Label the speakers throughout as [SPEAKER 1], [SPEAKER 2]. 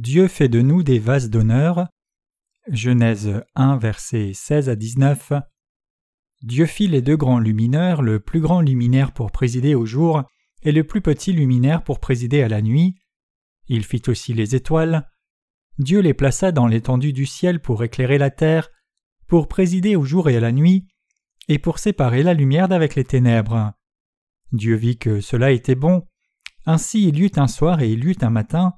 [SPEAKER 1] Dieu fait de nous des vases d'honneur. Genèse 1, versets 16 à 19. Dieu fit les deux grands luminaires, le plus grand luminaire pour présider au jour et le plus petit luminaire pour présider à la nuit. Il fit aussi les étoiles. Dieu les plaça dans l'étendue du ciel pour éclairer la terre, pour présider au jour et à la nuit, et pour séparer la lumière d'avec les ténèbres. Dieu vit que cela était bon. Ainsi il y eut un soir et il y eut un matin.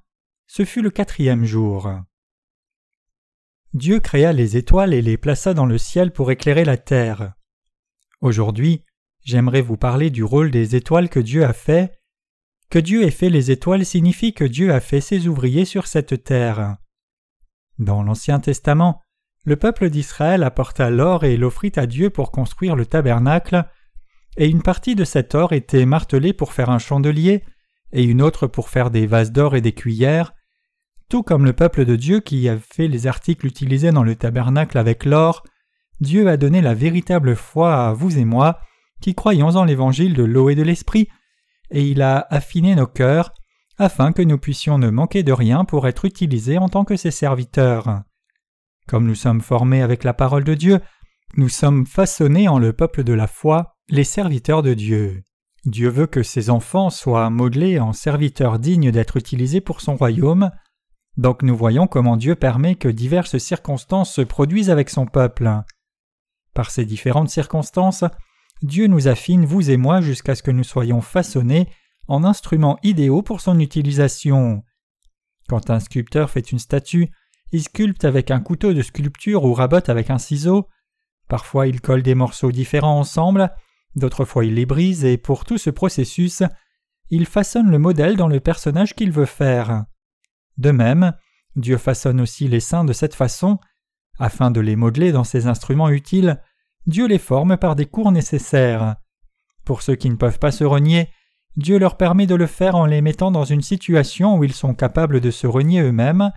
[SPEAKER 1] Ce fut le quatrième jour. Dieu créa les étoiles et les plaça dans le ciel pour éclairer la terre. Aujourd'hui, j'aimerais vous parler du rôle des étoiles que Dieu a fait. Que Dieu ait fait les étoiles signifie que Dieu a fait ses ouvriers sur cette terre. Dans l'Ancien Testament, le peuple d'Israël apporta l'or et l'offrit à Dieu pour construire le tabernacle, et une partie de cet or était martelée pour faire un chandelier, et une autre pour faire des vases d'or et des cuillères, tout comme le peuple de Dieu qui a fait les articles utilisés dans le tabernacle avec l'or, Dieu a donné la véritable foi à vous et moi, qui croyons en l'évangile de l'eau et de l'esprit, et il a affiné nos cœurs, afin que nous puissions ne manquer de rien pour être utilisés en tant que ses serviteurs. Comme nous sommes formés avec la parole de Dieu, nous sommes façonnés en le peuple de la foi, les serviteurs de Dieu. Dieu veut que ses enfants soient modelés en serviteurs dignes d'être utilisés pour son royaume. Donc nous voyons comment Dieu permet que diverses circonstances se produisent avec son peuple. Par ces différentes circonstances, Dieu nous affine, vous et moi, jusqu'à ce que nous soyons façonnés en instruments idéaux pour son utilisation. Quand un sculpteur fait une statue, il sculpte avec un couteau de sculpture ou rabote avec un ciseau. Parfois il colle des morceaux différents ensemble, d'autres fois il les brise, et pour tout ce processus, il façonne le modèle dans le personnage qu'il veut faire. De même, Dieu façonne aussi les saints de cette façon, afin de les modeler dans ses instruments utiles, Dieu les forme par des cours nécessaires. Pour ceux qui ne peuvent pas se renier, Dieu leur permet de le faire en les mettant dans une situation où ils sont capables de se renier eux-mêmes,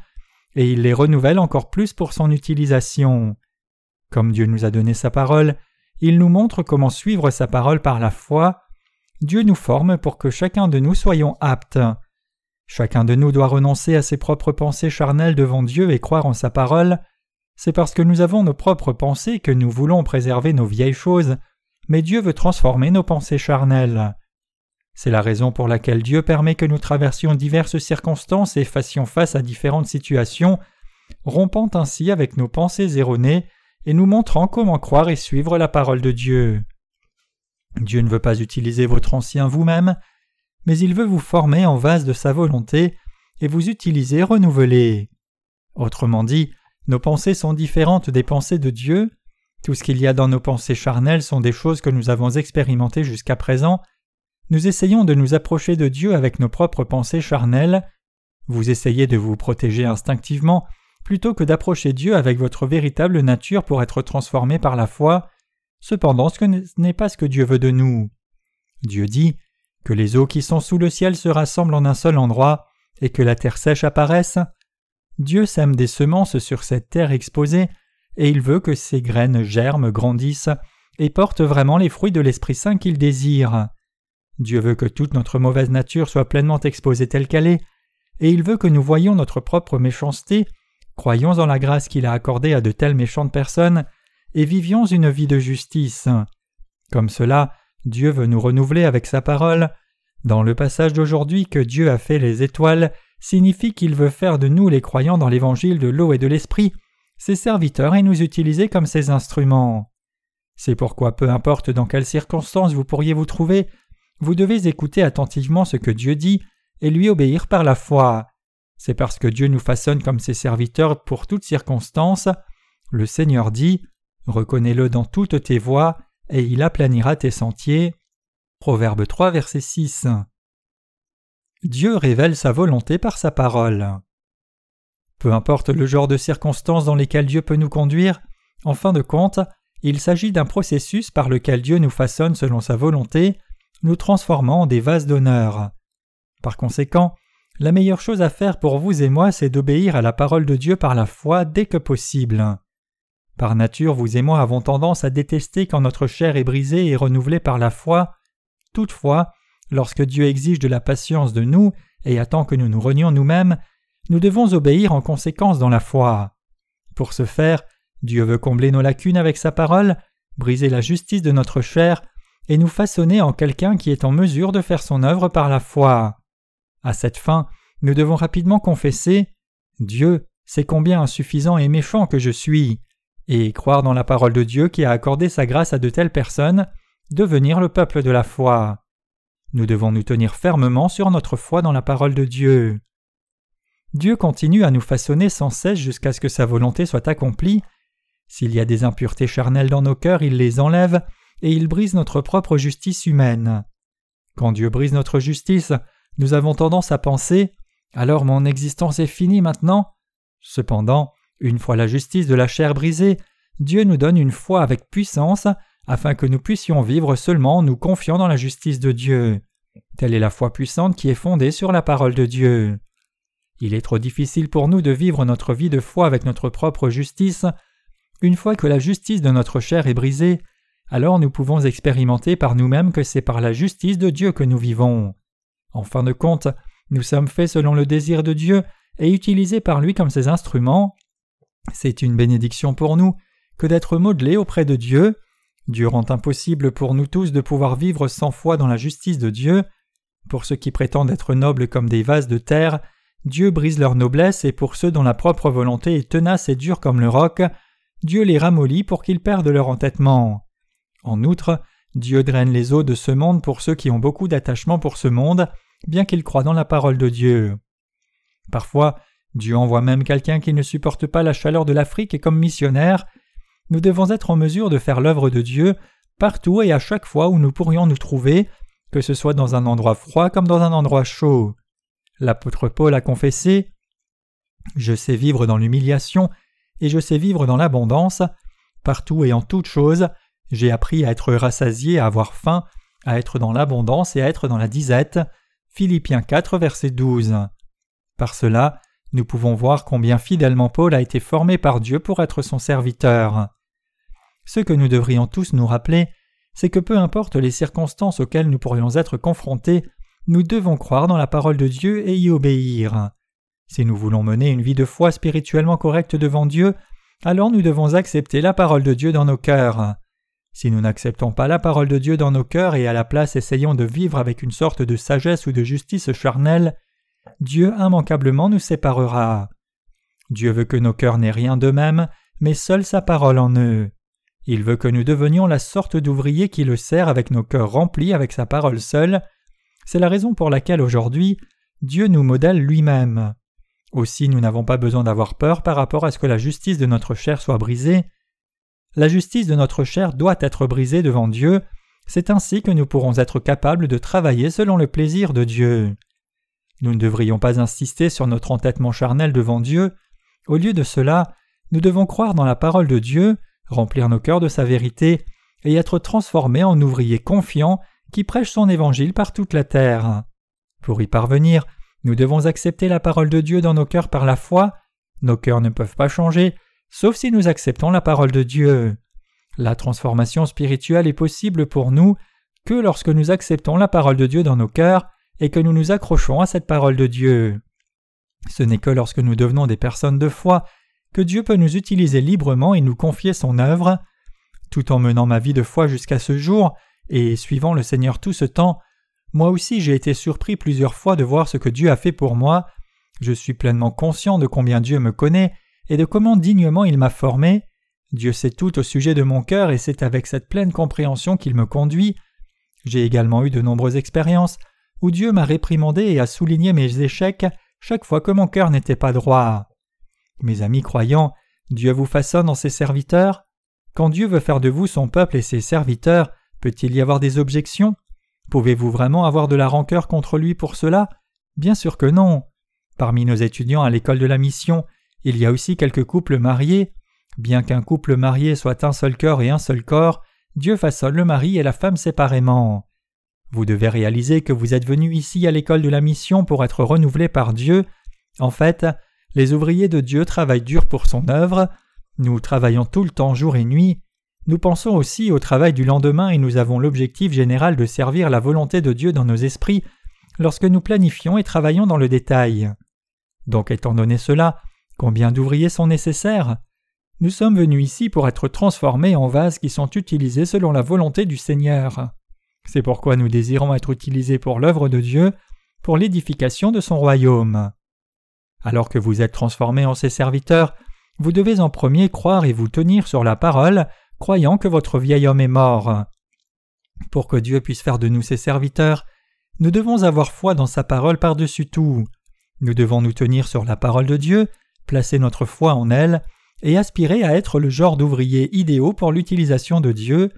[SPEAKER 1] et il les renouvelle encore plus pour son utilisation. Comme Dieu nous a donné sa parole, il nous montre comment suivre sa parole par la foi. Dieu nous forme pour que chacun de nous soyons aptes. Chacun de nous doit renoncer à ses propres pensées charnelles devant Dieu et croire en sa parole. C'est parce que nous avons nos propres pensées que nous voulons préserver nos vieilles choses, mais Dieu veut transformer nos pensées charnelles. C'est la raison pour laquelle Dieu permet que nous traversions diverses circonstances et fassions face à différentes situations, rompant ainsi avec nos pensées erronées et nous montrant comment croire et suivre la parole de Dieu. Dieu ne veut pas utiliser votre ancien vous-même, mais il veut vous former en vase de sa volonté et vous utiliser renouvelé. Autrement dit, nos pensées sont différentes des pensées de Dieu. Tout ce qu'il y a dans nos pensées charnelles sont des choses que nous avons expérimentées jusqu'à présent. Nous essayons de nous approcher de Dieu avec nos propres pensées charnelles. Vous essayez de vous protéger instinctivement plutôt que d'approcher Dieu avec votre véritable nature pour être transformé par la foi. Cependant, ce n'est pas ce que Dieu veut de nous. Dieu dit que les eaux qui sont sous le ciel se rassemblent en un seul endroit, et que la terre sèche apparaisse. Dieu sème des semences sur cette terre exposée, et il veut que ces graines germent, grandissent, et portent vraiment les fruits de l'Esprit Saint qu'il désire. Dieu veut que toute notre mauvaise nature soit pleinement exposée telle qu'elle est, et il veut que nous voyions notre propre méchanceté, croyions en la grâce qu'il a accordée à de telles méchantes personnes, et vivions une vie de justice. Comme cela, Dieu veut nous renouveler avec sa parole. Dans le passage d'aujourd'hui que Dieu a fait les étoiles signifie qu'il veut faire de nous les croyants dans l'évangile de l'eau et de l'esprit, ses serviteurs et nous utiliser comme ses instruments. C'est pourquoi peu importe dans quelles circonstances vous pourriez vous trouver, vous devez écouter attentivement ce que Dieu dit et lui obéir par la foi. C'est parce que Dieu nous façonne comme ses serviteurs pour toutes circonstances. Le Seigneur dit Reconnais-le dans toutes tes voies, et il aplanira tes sentiers. Proverbe 3, verset 6. Dieu révèle sa volonté par sa parole. Peu importe le genre de circonstances dans lesquelles Dieu peut nous conduire, en fin de compte, il s'agit d'un processus par lequel Dieu nous façonne selon sa volonté, nous transformant en des vases d'honneur. Par conséquent, la meilleure chose à faire pour vous et moi, c'est d'obéir à la parole de Dieu par la foi dès que possible. Par nature, vous et moi avons tendance à détester quand notre chair est brisée et renouvelée par la foi. Toutefois, lorsque Dieu exige de la patience de nous et attend que nous nous renions nous-mêmes, nous devons obéir en conséquence dans la foi. Pour ce faire, Dieu veut combler nos lacunes avec sa parole, briser la justice de notre chair et nous façonner en quelqu'un qui est en mesure de faire son œuvre par la foi. À cette fin, nous devons rapidement confesser Dieu, c'est combien insuffisant et méchant que je suis, et croire dans la parole de Dieu qui a accordé sa grâce à de telles personnes, devenir le peuple de la foi. Nous devons nous tenir fermement sur notre foi dans la parole de Dieu. Dieu continue à nous façonner sans cesse jusqu'à ce que sa volonté soit accomplie. S'il y a des impuretés charnelles dans nos cœurs, il les enlève et il brise notre propre justice humaine. Quand Dieu brise notre justice, nous avons tendance à penser Alors mon existence est finie maintenant. Cependant, une fois la justice de la chair brisée, Dieu nous donne une foi avec puissance afin que nous puissions vivre seulement en nous confiant dans la justice de Dieu. Telle est la foi puissante qui est fondée sur la parole de Dieu. Il est trop difficile pour nous de vivre notre vie de foi avec notre propre justice. Une fois que la justice de notre chair est brisée, alors nous pouvons expérimenter par nous-mêmes que c'est par la justice de Dieu que nous vivons. En fin de compte, nous sommes faits selon le désir de Dieu et utilisés par lui comme ses instruments. C'est une bénédiction pour nous que d'être modelés auprès de Dieu. Dieu rend impossible pour nous tous de pouvoir vivre sans foi dans la justice de Dieu. Pour ceux qui prétendent être nobles comme des vases de terre, Dieu brise leur noblesse et pour ceux dont la propre volonté est tenace et dure comme le roc, Dieu les ramollit pour qu'ils perdent leur entêtement. En outre, Dieu draine les eaux de ce monde pour ceux qui ont beaucoup d'attachement pour ce monde, bien qu'ils croient dans la parole de Dieu. Parfois, Dieu envoie même quelqu'un qui ne supporte pas la chaleur de l'Afrique comme missionnaire. Nous devons être en mesure de faire l'œuvre de Dieu partout et à chaque fois où nous pourrions nous trouver, que ce soit dans un endroit froid comme dans un endroit chaud. L'apôtre Paul a confessé Je sais vivre dans l'humiliation et je sais vivre dans l'abondance. Partout et en toutes choses, j'ai appris à être rassasié, à avoir faim, à être dans l'abondance et à être dans la disette. Philippiens 4, verset 12. Par cela, nous pouvons voir combien fidèlement Paul a été formé par Dieu pour être son serviteur. Ce que nous devrions tous nous rappeler, c'est que peu importe les circonstances auxquelles nous pourrions être confrontés, nous devons croire dans la parole de Dieu et y obéir. Si nous voulons mener une vie de foi spirituellement correcte devant Dieu, alors nous devons accepter la parole de Dieu dans nos cœurs. Si nous n'acceptons pas la parole de Dieu dans nos cœurs et à la place essayons de vivre avec une sorte de sagesse ou de justice charnelle, Dieu immanquablement nous séparera. Dieu veut que nos cœurs n'aient rien d'eux-mêmes, mais seule sa parole en eux. Il veut que nous devenions la sorte d'ouvriers qui le sert avec nos cœurs remplis avec sa parole seule. C'est la raison pour laquelle aujourd'hui Dieu nous modèle lui-même. Aussi nous n'avons pas besoin d'avoir peur par rapport à ce que la justice de notre chair soit brisée. La justice de notre chair doit être brisée devant Dieu, c'est ainsi que nous pourrons être capables de travailler selon le plaisir de Dieu. Nous ne devrions pas insister sur notre entêtement charnel devant Dieu. Au lieu de cela, nous devons croire dans la parole de Dieu, remplir nos cœurs de sa vérité, et être transformés en ouvriers confiants qui prêchent son évangile par toute la terre. Pour y parvenir, nous devons accepter la parole de Dieu dans nos cœurs par la foi. Nos cœurs ne peuvent pas changer, sauf si nous acceptons la parole de Dieu. La transformation spirituelle est possible pour nous que lorsque nous acceptons la parole de Dieu dans nos cœurs et que nous nous accrochons à cette parole de Dieu. Ce n'est que lorsque nous devenons des personnes de foi que Dieu peut nous utiliser librement et nous confier son œuvre. Tout en menant ma vie de foi jusqu'à ce jour, et suivant le Seigneur tout ce temps, moi aussi j'ai été surpris plusieurs fois de voir ce que Dieu a fait pour moi. Je suis pleinement conscient de combien Dieu me connaît et de comment dignement il m'a formé. Dieu sait tout au sujet de mon cœur et c'est avec cette pleine compréhension qu'il me conduit. J'ai également eu de nombreuses expériences où Dieu m'a réprimandé et a souligné mes échecs chaque fois que mon cœur n'était pas droit. Mes amis croyants, Dieu vous façonne en ses serviteurs. Quand Dieu veut faire de vous son peuple et ses serviteurs, peut-il y avoir des objections? Pouvez-vous vraiment avoir de la rancœur contre lui pour cela? Bien sûr que non. Parmi nos étudiants à l'école de la mission, il y a aussi quelques couples mariés. Bien qu'un couple marié soit un seul cœur et un seul corps, Dieu façonne le mari et la femme séparément. Vous devez réaliser que vous êtes venu ici à l'école de la mission pour être renouvelé par Dieu. En fait, les ouvriers de Dieu travaillent dur pour son œuvre. Nous travaillons tout le temps jour et nuit. Nous pensons aussi au travail du lendemain et nous avons l'objectif général de servir la volonté de Dieu dans nos esprits lorsque nous planifions et travaillons dans le détail. Donc étant donné cela, combien d'ouvriers sont nécessaires? Nous sommes venus ici pour être transformés en vases qui sont utilisés selon la volonté du Seigneur. C'est pourquoi nous désirons être utilisés pour l'œuvre de Dieu, pour l'édification de son royaume. Alors que vous êtes transformés en ses serviteurs, vous devez en premier croire et vous tenir sur la parole, croyant que votre vieil homme est mort. Pour que Dieu puisse faire de nous ses serviteurs, nous devons avoir foi dans sa parole par-dessus tout. Nous devons nous tenir sur la parole de Dieu, placer notre foi en elle, et aspirer à être le genre d'ouvriers idéaux pour l'utilisation de Dieu.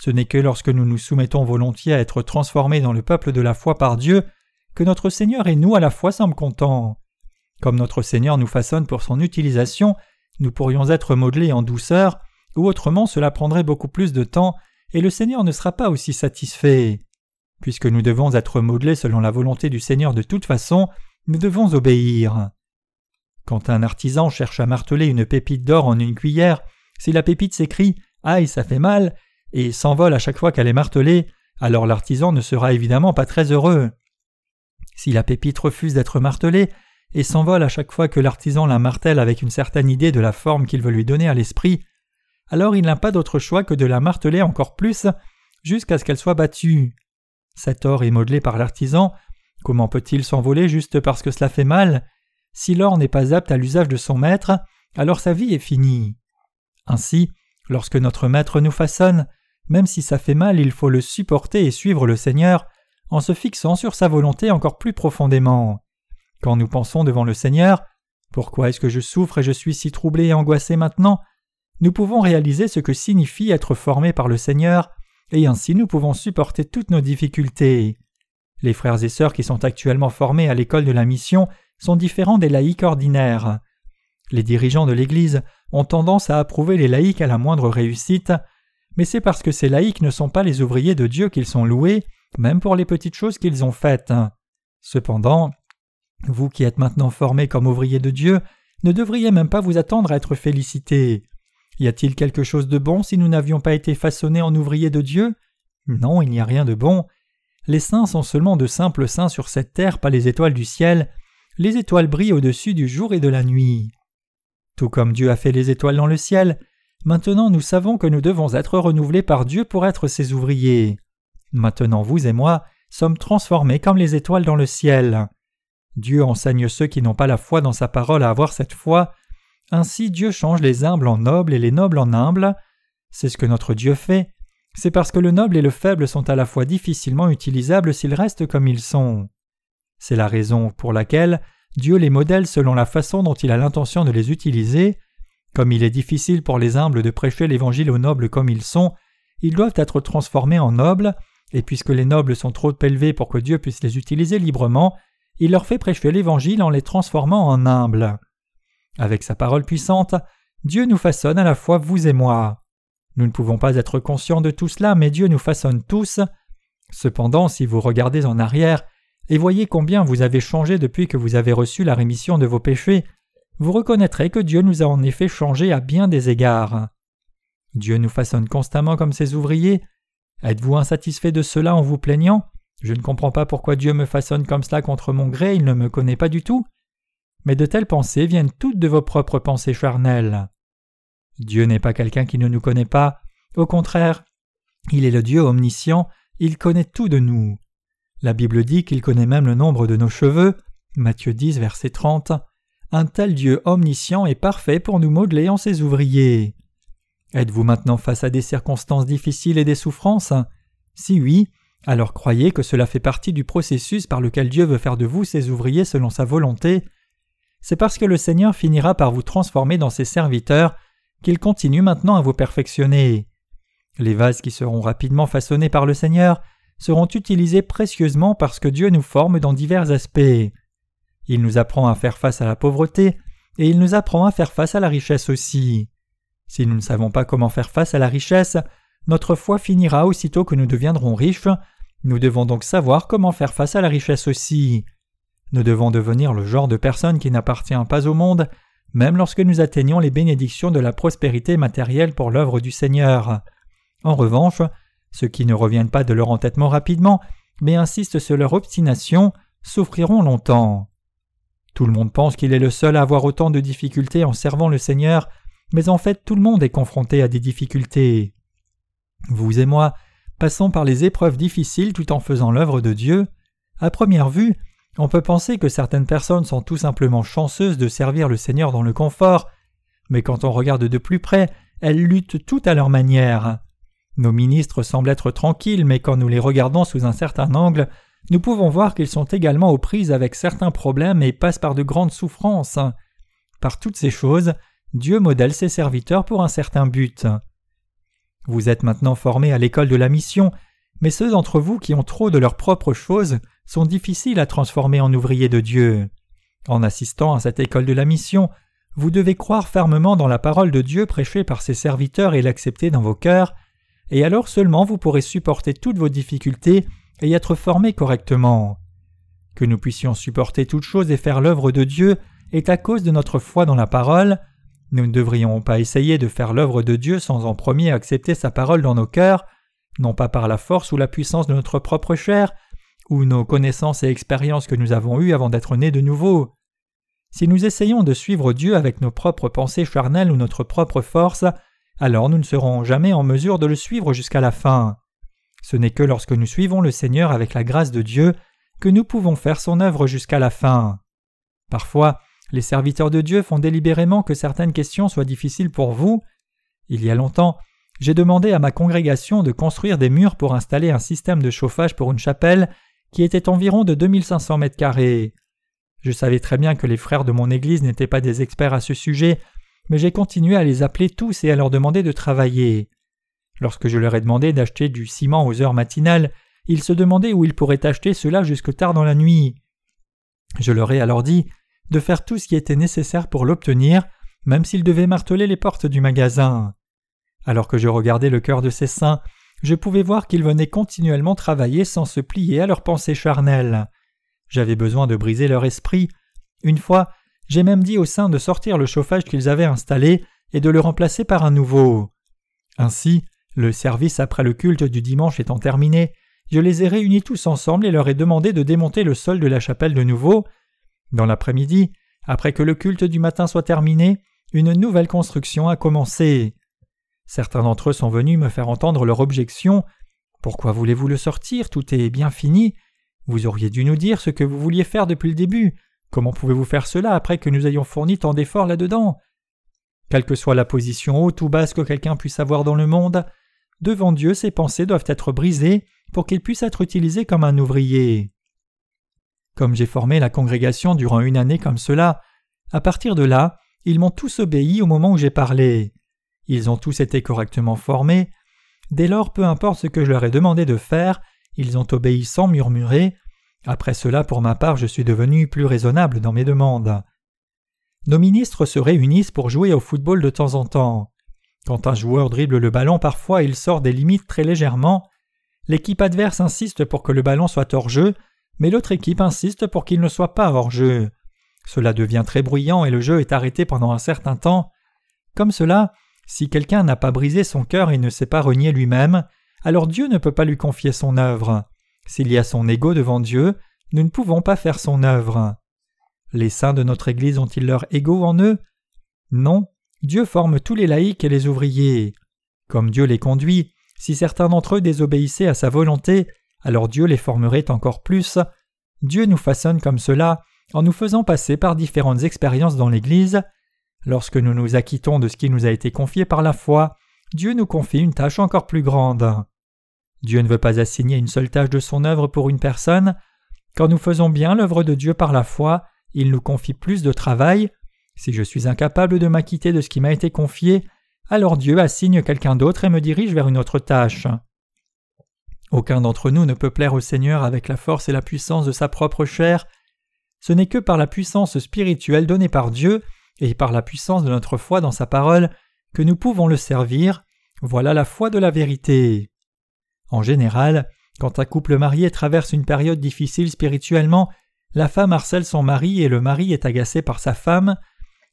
[SPEAKER 1] Ce n'est que lorsque nous nous soumettons volontiers à être transformés dans le peuple de la foi par Dieu que notre Seigneur et nous à la fois sommes contents. Comme notre Seigneur nous façonne pour son utilisation, nous pourrions être modelés en douceur, ou autrement cela prendrait beaucoup plus de temps, et le Seigneur ne sera pas aussi satisfait. Puisque nous devons être modelés selon la volonté du Seigneur de toute façon, nous devons obéir. Quand un artisan cherche à marteler une pépite d'or en une cuillère, si la pépite s'écrie Aïe, ça fait mal et s'envole à chaque fois qu'elle est martelée, alors l'artisan ne sera évidemment pas très heureux. Si la pépite refuse d'être martelée et s'envole à chaque fois que l'artisan la martèle avec une certaine idée de la forme qu'il veut lui donner à l'esprit, alors il n'a pas d'autre choix que de la marteler encore plus jusqu'à ce qu'elle soit battue. Cet or est modelé par l'artisan. Comment peut-il s'envoler juste parce que cela fait mal? Si l'or n'est pas apte à l'usage de son maître, alors sa vie est finie. Ainsi, lorsque notre maître nous façonne, même si ça fait mal, il faut le supporter et suivre le Seigneur en se fixant sur sa volonté encore plus profondément. Quand nous pensons devant le Seigneur, pourquoi est-ce que je souffre et je suis si troublé et angoissé maintenant? Nous pouvons réaliser ce que signifie être formé par le Seigneur, et ainsi nous pouvons supporter toutes nos difficultés. Les frères et sœurs qui sont actuellement formés à l'école de la mission sont différents des laïcs ordinaires. Les dirigeants de l'Église ont tendance à approuver les laïcs à la moindre réussite, mais c'est parce que ces laïcs ne sont pas les ouvriers de Dieu qu'ils sont loués, même pour les petites choses qu'ils ont faites. Cependant, vous qui êtes maintenant formés comme ouvriers de Dieu, ne devriez même pas vous attendre à être félicités. Y a-t-il quelque chose de bon si nous n'avions pas été façonnés en ouvriers de Dieu? Non, il n'y a rien de bon. Les saints sont seulement de simples saints sur cette terre, pas les étoiles du ciel. Les étoiles brillent au-dessus du jour et de la nuit. Tout comme Dieu a fait les étoiles dans le ciel, maintenant nous savons que nous devons être renouvelés par Dieu pour être ses ouvriers. Maintenant vous et moi sommes transformés comme les étoiles dans le ciel. Dieu enseigne ceux qui n'ont pas la foi dans sa parole à avoir cette foi. Ainsi Dieu change les humbles en nobles et les nobles en humbles. C'est ce que notre Dieu fait. C'est parce que le noble et le faible sont à la fois difficilement utilisables s'ils restent comme ils sont. C'est la raison pour laquelle Dieu les modèle selon la façon dont il a l'intention de les utiliser. Comme il est difficile pour les humbles de prêcher l'Évangile aux nobles comme ils sont, ils doivent être transformés en nobles, et puisque les nobles sont trop élevés pour que Dieu puisse les utiliser librement, il leur fait prêcher l'Évangile en les transformant en humbles. Avec sa parole puissante, Dieu nous façonne à la fois vous et moi. Nous ne pouvons pas être conscients de tout cela, mais Dieu nous façonne tous. Cependant, si vous regardez en arrière et voyez combien vous avez changé depuis que vous avez reçu la rémission de vos péchés, vous reconnaîtrez que Dieu nous a en effet changé à bien des égards. Dieu nous façonne constamment comme ses ouvriers. Êtes-vous insatisfait de cela en vous plaignant? Je ne comprends pas pourquoi Dieu me façonne comme cela contre mon gré, il ne me connaît pas du tout. Mais de telles pensées viennent toutes de vos propres pensées charnelles. Dieu n'est pas quelqu'un qui ne nous connaît pas, au contraire, il est le Dieu omniscient, il connaît tout de nous. La Bible dit qu'il connaît même le nombre de nos cheveux, Matthieu 10, verset 30. Un tel Dieu omniscient est parfait pour nous modeler en ses ouvriers. Êtes-vous maintenant face à des circonstances difficiles et des souffrances? Si oui, alors croyez que cela fait partie du processus par lequel Dieu veut faire de vous ses ouvriers selon sa volonté. C'est parce que le Seigneur finira par vous transformer dans ses serviteurs qu'il continue maintenant à vous perfectionner. Les vases qui seront rapidement façonnés par le Seigneur seront utilisés précieusement parce que Dieu nous forme dans divers aspects. Il nous apprend à faire face à la pauvreté et il nous apprend à faire face à la richesse aussi. Si nous ne savons pas comment faire face à la richesse, notre foi finira aussitôt que nous deviendrons riches, nous devons donc savoir comment faire face à la richesse aussi. Nous devons devenir le genre de personne qui n'appartient pas au monde, même lorsque nous atteignons les bénédictions de la prospérité matérielle pour l'œuvre du Seigneur. En revanche, ceux qui ne reviennent pas de leur entêtement rapidement, mais insistent sur leur obstination, souffriront longtemps. Tout le monde pense qu'il est le seul à avoir autant de difficultés en servant le Seigneur, mais en fait tout le monde est confronté à des difficultés. Vous et moi passons par les épreuves difficiles tout en faisant l'œuvre de Dieu. À première vue, on peut penser que certaines personnes sont tout simplement chanceuses de servir le Seigneur dans le confort, mais quand on regarde de plus près, elles luttent toutes à leur manière. Nos ministres semblent être tranquilles, mais quand nous les regardons sous un certain angle, nous pouvons voir qu'ils sont également aux prises avec certains problèmes et passent par de grandes souffrances. Par toutes ces choses, Dieu modèle ses serviteurs pour un certain but. Vous êtes maintenant formés à l'école de la mission, mais ceux d'entre vous qui ont trop de leurs propres choses sont difficiles à transformer en ouvriers de Dieu. En assistant à cette école de la mission, vous devez croire fermement dans la parole de Dieu prêchée par ses serviteurs et l'accepter dans vos cœurs, et alors seulement vous pourrez supporter toutes vos difficultés et être formés correctement. Que nous puissions supporter toutes choses et faire l'œuvre de Dieu est à cause de notre foi dans la parole. Nous ne devrions pas essayer de faire l'œuvre de Dieu sans en premier accepter sa parole dans nos cœurs, non pas par la force ou la puissance de notre propre chair, ou nos connaissances et expériences que nous avons eues avant d'être nés de nouveau. Si nous essayons de suivre Dieu avec nos propres pensées charnelles ou notre propre force, alors nous ne serons jamais en mesure de le suivre jusqu'à la fin. Ce n'est que lorsque nous suivons le Seigneur avec la grâce de Dieu que nous pouvons faire son œuvre jusqu'à la fin. Parfois, les serviteurs de Dieu font délibérément que certaines questions soient difficiles pour vous. Il y a longtemps, j'ai demandé à ma congrégation de construire des murs pour installer un système de chauffage pour une chapelle qui était environ de 2500 mètres carrés. Je savais très bien que les frères de mon Église n'étaient pas des experts à ce sujet, mais j'ai continué à les appeler tous et à leur demander de travailler. Lorsque je leur ai demandé d'acheter du ciment aux heures matinales, ils se demandaient où ils pourraient acheter cela jusque tard dans la nuit. Je leur ai alors dit de faire tout ce qui était nécessaire pour l'obtenir, même s'ils devaient marteler les portes du magasin. Alors que je regardais le cœur de ces saints, je pouvais voir qu'ils venaient continuellement travailler sans se plier à leurs pensées charnelles. J'avais besoin de briser leur esprit. Une fois, j'ai même dit aux saints de sortir le chauffage qu'ils avaient installé et de le remplacer par un nouveau. Ainsi, le service après le culte du dimanche étant terminé, je les ai réunis tous ensemble et leur ai demandé de démonter le sol de la chapelle de nouveau. Dans l'après-midi, après que le culte du matin soit terminé, une nouvelle construction a commencé. Certains d'entre eux sont venus me faire entendre leur objection. Pourquoi voulez-vous le sortir? Tout est bien fini. Vous auriez dû nous dire ce que vous vouliez faire depuis le début. Comment pouvez-vous faire cela après que nous ayons fourni tant d'efforts là-dedans? Quelle que soit la position haute ou basse que quelqu'un puisse avoir dans le monde, devant Dieu ses pensées doivent être brisées pour qu'il puisse être utilisé comme un ouvrier. Comme j'ai formé la congrégation durant une année comme cela, à partir de là, ils m'ont tous obéi au moment où j'ai parlé. Ils ont tous été correctement formés. Dès lors, peu importe ce que je leur ai demandé de faire, ils ont obéi sans murmurer. Après cela, pour ma part, je suis devenu plus raisonnable dans mes demandes. Nos ministres se réunissent pour jouer au football de temps en temps. Quand un joueur dribble le ballon, parfois il sort des limites très légèrement. L'équipe adverse insiste pour que le ballon soit hors jeu, mais l'autre équipe insiste pour qu'il ne soit pas hors jeu. Cela devient très bruyant et le jeu est arrêté pendant un certain temps. Comme cela, si quelqu'un n'a pas brisé son cœur et ne s'est pas renié lui-même, alors Dieu ne peut pas lui confier son œuvre. S'il y a son ego devant Dieu, nous ne pouvons pas faire son œuvre. Les saints de notre Église ont-ils leur ego en eux? Non, Dieu forme tous les laïcs et les ouvriers. Comme Dieu les conduit, si certains d'entre eux désobéissaient à sa volonté, alors Dieu les formerait encore plus. Dieu nous façonne comme cela en nous faisant passer par différentes expériences dans l'Église. Lorsque nous nous acquittons de ce qui nous a été confié par la foi, Dieu nous confie une tâche encore plus grande. Dieu ne veut pas assigner une seule tâche de son œuvre pour une personne. Quand nous faisons bien l'œuvre de Dieu par la foi, il nous confie plus de travail. Si je suis incapable de m'acquitter de ce qui m'a été confié, alors Dieu assigne quelqu'un d'autre et me dirige vers une autre tâche. Aucun d'entre nous ne peut plaire au Seigneur avec la force et la puissance de sa propre chair. Ce n'est que par la puissance spirituelle donnée par Dieu et par la puissance de notre foi dans sa parole que nous pouvons le servir. Voilà la foi de la vérité. En général, quand un couple marié traverse une période difficile spirituellement, la femme harcèle son mari et le mari est agacé par sa femme,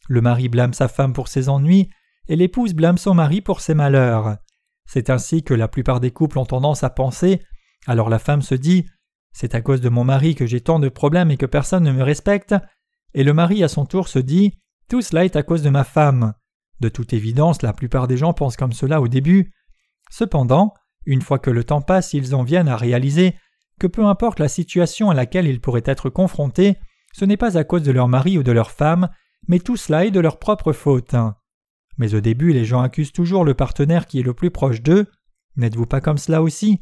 [SPEAKER 1] le mari blâme sa femme pour ses ennuis, et l'épouse blâme son mari pour ses malheurs. C'est ainsi que la plupart des couples ont tendance à penser, alors la femme se dit C'est à cause de mon mari que j'ai tant de problèmes et que personne ne me respecte, et le mari à son tour se dit Tout cela est à cause de ma femme. De toute évidence, la plupart des gens pensent comme cela au début. Cependant, une fois que le temps passe, ils en viennent à réaliser que peu importe la situation à laquelle ils pourraient être confrontés, ce n'est pas à cause de leur mari ou de leur femme, mais tout cela est de leur propre faute. Mais au début, les gens accusent toujours le partenaire qui est le plus proche d'eux. N'êtes-vous pas comme cela aussi?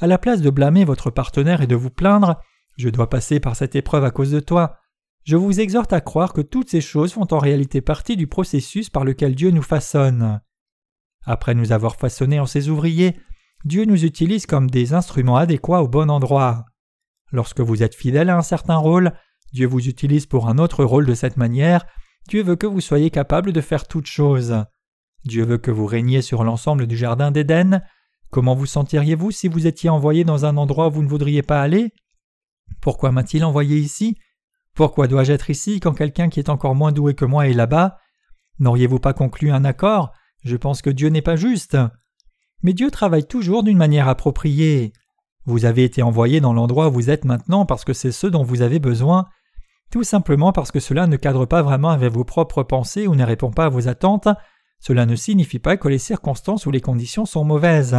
[SPEAKER 1] À la place de blâmer votre partenaire et de vous plaindre, je dois passer par cette épreuve à cause de toi, je vous exhorte à croire que toutes ces choses font en réalité partie du processus par lequel Dieu nous façonne. Après nous avoir façonnés en ses ouvriers, Dieu nous utilise comme des instruments adéquats au bon endroit. Lorsque vous êtes fidèle à un certain rôle, Dieu vous utilise pour un autre rôle de cette manière, Dieu veut que vous soyez capable de faire toutes choses. Dieu veut que vous régniez sur l'ensemble du jardin d'Éden. Comment vous sentiriez-vous si vous étiez envoyé dans un endroit où vous ne voudriez pas aller? Pourquoi m'a-t-il envoyé ici? Pourquoi dois-je être ici quand quelqu'un qui est encore moins doué que moi est là-bas? N'auriez-vous pas conclu un accord? Je pense que Dieu n'est pas juste. Mais Dieu travaille toujours d'une manière appropriée. Vous avez été envoyé dans l'endroit où vous êtes maintenant parce que c'est ce dont vous avez besoin, tout simplement parce que cela ne cadre pas vraiment avec vos propres pensées ou ne répond pas à vos attentes, cela ne signifie pas que les circonstances ou les conditions sont mauvaises.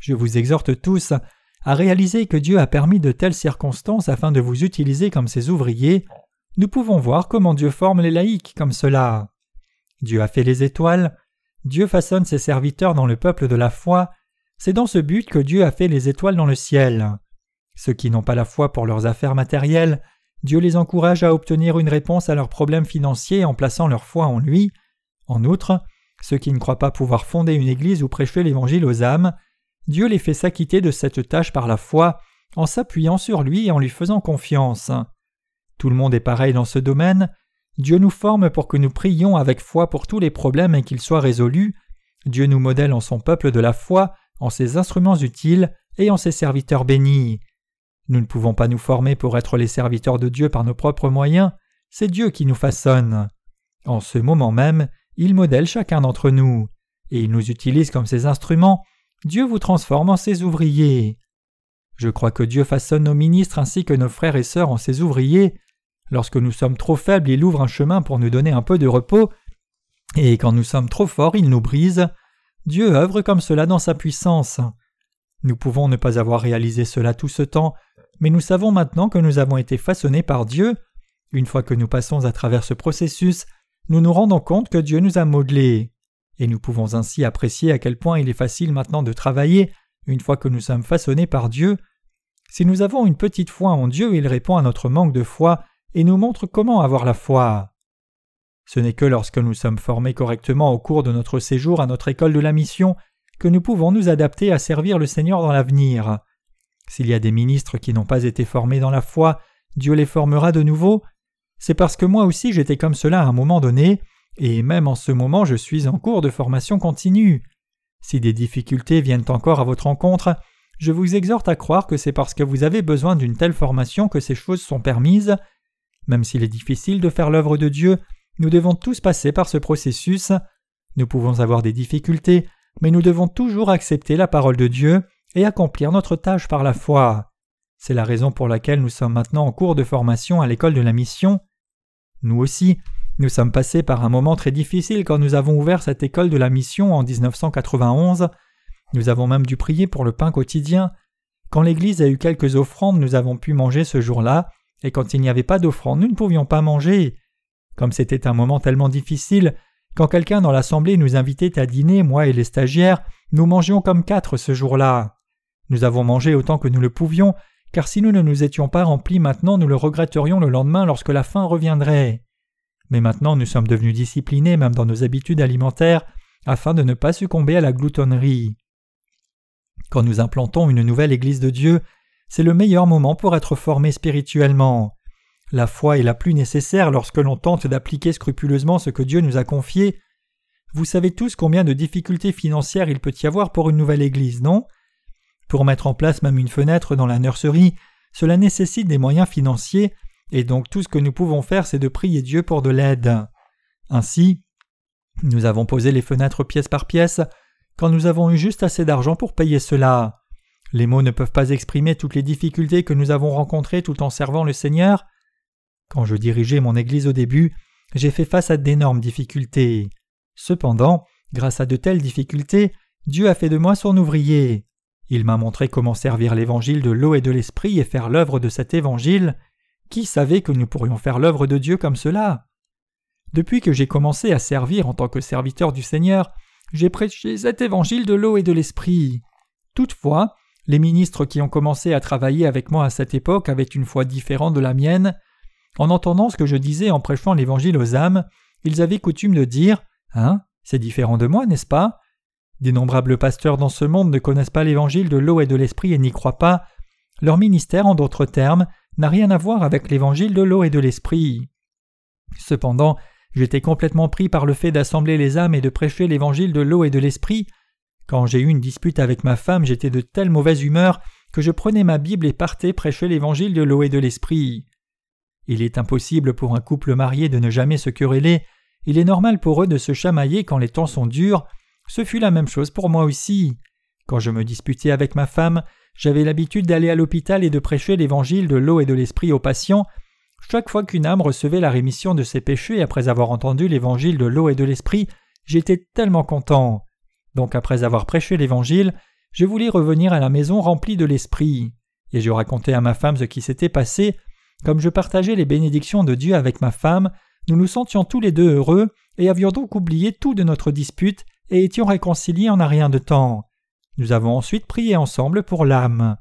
[SPEAKER 1] Je vous exhorte tous à réaliser que Dieu a permis de telles circonstances afin de vous utiliser comme ses ouvriers. Nous pouvons voir comment Dieu forme les laïcs comme cela. Dieu a fait les étoiles, Dieu façonne ses serviteurs dans le peuple de la foi, c'est dans ce but que Dieu a fait les étoiles dans le ciel. Ceux qui n'ont pas la foi pour leurs affaires matérielles, Dieu les encourage à obtenir une réponse à leurs problèmes financiers en plaçant leur foi en lui. En outre, ceux qui ne croient pas pouvoir fonder une église ou prêcher l'évangile aux âmes, Dieu les fait s'acquitter de cette tâche par la foi, en s'appuyant sur lui et en lui faisant confiance. Tout le monde est pareil dans ce domaine. Dieu nous forme pour que nous prions avec foi pour tous les problèmes et qu'ils soient résolus. Dieu nous modèle en son peuple de la foi, en ses instruments utiles et en ses serviteurs bénis. Nous ne pouvons pas nous former pour être les serviteurs de Dieu par nos propres moyens, c'est Dieu qui nous façonne. En ce moment même, il modèle chacun d'entre nous, et il nous utilise comme ses instruments, Dieu vous transforme en ses ouvriers. Je crois que Dieu façonne nos ministres ainsi que nos frères et sœurs en ses ouvriers. Lorsque nous sommes trop faibles, il ouvre un chemin pour nous donner un peu de repos, et quand nous sommes trop forts, il nous brise. Dieu œuvre comme cela dans sa puissance. Nous pouvons ne pas avoir réalisé cela tout ce temps, mais nous savons maintenant que nous avons été façonnés par Dieu. Une fois que nous passons à travers ce processus, nous nous rendons compte que Dieu nous a modelés. Et nous pouvons ainsi apprécier à quel point il est facile maintenant de travailler, une fois que nous sommes façonnés par Dieu. Si nous avons une petite foi en Dieu, il répond à notre manque de foi et nous montre comment avoir la foi. Ce n'est que lorsque nous sommes formés correctement au cours de notre séjour à notre école de la mission que nous pouvons nous adapter à servir le Seigneur dans l'avenir. S'il y a des ministres qui n'ont pas été formés dans la foi, Dieu les formera de nouveau. C'est parce que moi aussi j'étais comme cela à un moment donné, et même en ce moment je suis en cours de formation continue. Si des difficultés viennent encore à votre rencontre, je vous exhorte à croire que c'est parce que vous avez besoin d'une telle formation que ces choses sont permises. Même s'il est difficile de faire l'œuvre de Dieu, nous devons tous passer par ce processus. Nous pouvons avoir des difficultés, mais nous devons toujours accepter la parole de Dieu et accomplir notre tâche par la foi. C'est la raison pour laquelle nous sommes maintenant en cours de formation à l'école de la mission. Nous aussi, nous sommes passés par un moment très difficile quand nous avons ouvert cette école de la mission en 1991. Nous avons même dû prier pour le pain quotidien. Quand l'Église a eu quelques offrandes, nous avons pu manger ce jour-là, et quand il n'y avait pas d'offrande, nous ne pouvions pas manger. Comme c'était un moment tellement difficile, quand quelqu'un dans l'assemblée nous invitait à dîner, moi et les stagiaires, nous mangions comme quatre ce jour-là. Nous avons mangé autant que nous le pouvions, car si nous ne nous étions pas remplis maintenant, nous le regretterions le lendemain lorsque la faim reviendrait. Mais maintenant nous sommes devenus disciplinés même dans nos habitudes alimentaires, afin de ne pas succomber à la gloutonnerie. Quand nous implantons une nouvelle Église de Dieu, c'est le meilleur moment pour être formé spirituellement. La foi est la plus nécessaire lorsque l'on tente d'appliquer scrupuleusement ce que Dieu nous a confié. Vous savez tous combien de difficultés financières il peut y avoir pour une nouvelle Église, non? Pour mettre en place même une fenêtre dans la nurserie, cela nécessite des moyens financiers, et donc tout ce que nous pouvons faire c'est de prier Dieu pour de l'aide. Ainsi, nous avons posé les fenêtres pièce par pièce, quand nous avons eu juste assez d'argent pour payer cela. Les mots ne peuvent pas exprimer toutes les difficultés que nous avons rencontrées tout en servant le Seigneur. Quand je dirigeais mon Église au début, j'ai fait face à d'énormes difficultés. Cependant, grâce à de telles difficultés, Dieu a fait de moi son ouvrier. Il m'a montré comment servir l'évangile de l'eau et de l'esprit et faire l'œuvre de cet évangile. Qui savait que nous pourrions faire l'œuvre de Dieu comme cela? Depuis que j'ai commencé à servir en tant que serviteur du Seigneur, j'ai prêché cet évangile de l'eau et de l'esprit. Toutefois, les ministres qui ont commencé à travailler avec moi à cette époque avaient une foi différente de la mienne. En entendant ce que je disais en prêchant l'évangile aux âmes, ils avaient coutume de dire Hein, c'est différent de moi, n'est-ce pas? D'innombrables pasteurs dans ce monde ne connaissent pas l'évangile de l'eau et de l'esprit et n'y croient pas. Leur ministère, en d'autres termes, n'a rien à voir avec l'évangile de l'eau et de l'esprit. Cependant, j'étais complètement pris par le fait d'assembler les âmes et de prêcher l'évangile de l'eau et de l'esprit. Quand j'ai eu une dispute avec ma femme, j'étais de telle mauvaise humeur que je prenais ma Bible et partais prêcher l'évangile de l'eau et de l'esprit. Il est impossible pour un couple marié de ne jamais se quereller, il est normal pour eux de se chamailler quand les temps sont durs, ce fut la même chose pour moi aussi. Quand je me disputais avec ma femme, j'avais l'habitude d'aller à l'hôpital et de prêcher l'évangile de l'eau et de l'esprit aux patients. Chaque fois qu'une âme recevait la rémission de ses péchés après avoir entendu l'évangile de l'eau et de l'esprit, j'étais tellement content. Donc après avoir prêché l'évangile, je voulais revenir à la maison remplie de l'esprit. Et je racontais à ma femme ce qui s'était passé. Comme je partageais les bénédictions de Dieu avec ma femme, nous nous sentions tous les deux heureux et avions donc oublié tout de notre dispute et étions réconciliés en un rien de temps. Nous avons ensuite prié ensemble pour l'âme.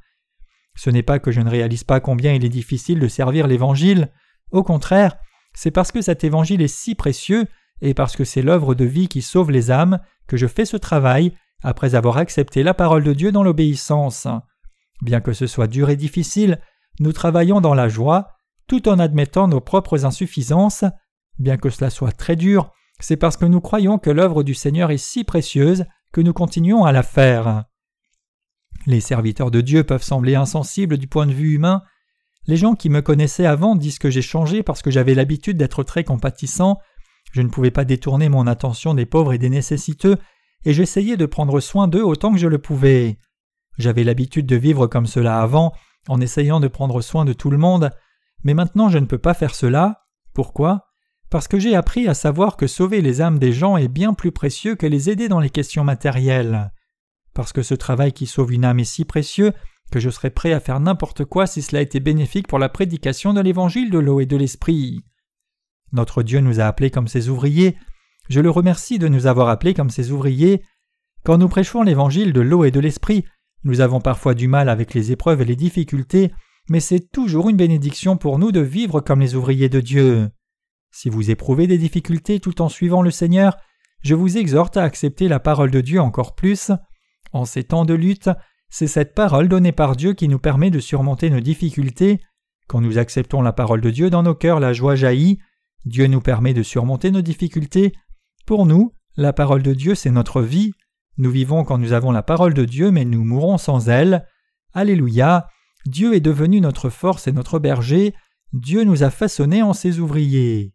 [SPEAKER 1] Ce n'est pas que je ne réalise pas combien il est difficile de servir l'Évangile, au contraire, c'est parce que cet Évangile est si précieux et parce que c'est l'œuvre de vie qui sauve les âmes que je fais ce travail après avoir accepté la parole de Dieu dans l'obéissance. Bien que ce soit dur et difficile, nous travaillons dans la joie, tout en admettant nos propres insuffisances. Bien que cela soit très dur, c'est parce que nous croyons que l'œuvre du Seigneur est si précieuse que nous continuons à la faire. Les serviteurs de Dieu peuvent sembler insensibles du point de vue humain. Les gens qui me connaissaient avant disent que j'ai changé parce que j'avais l'habitude d'être très compatissant, je ne pouvais pas détourner mon attention des pauvres et des nécessiteux, et j'essayais de prendre soin d'eux autant que je le pouvais. J'avais l'habitude de vivre comme cela avant, en essayant de prendre soin de tout le monde, mais maintenant je ne peux pas faire cela. Pourquoi? Parce que j'ai appris à savoir que sauver les âmes des gens est bien plus précieux que les aider dans les questions matérielles. Parce que ce travail qui sauve une âme est si précieux que je serais prêt à faire n'importe quoi si cela était bénéfique pour la prédication de l'évangile de l'eau et de l'esprit. Notre Dieu nous a appelés comme ses ouvriers. Je le remercie de nous avoir appelés comme ses ouvriers. Quand nous prêchons l'évangile de l'eau et de l'esprit, nous avons parfois du mal avec les épreuves et les difficultés, mais c'est toujours une bénédiction pour nous de vivre comme les ouvriers de Dieu. Si vous éprouvez des difficultés tout en suivant le Seigneur, je vous exhorte à accepter la parole de Dieu encore plus. En ces temps de lutte, c'est cette parole donnée par Dieu qui nous permet de surmonter nos difficultés. Quand nous acceptons la parole de Dieu dans nos cœurs, la joie jaillit. Dieu nous permet de surmonter nos difficultés. Pour nous, la parole de Dieu, c'est notre vie. Nous vivons quand nous avons la parole de Dieu, mais nous mourons sans elle. Alléluia. Dieu est devenu notre force et notre berger. Dieu nous a façonnés en ses ouvriers.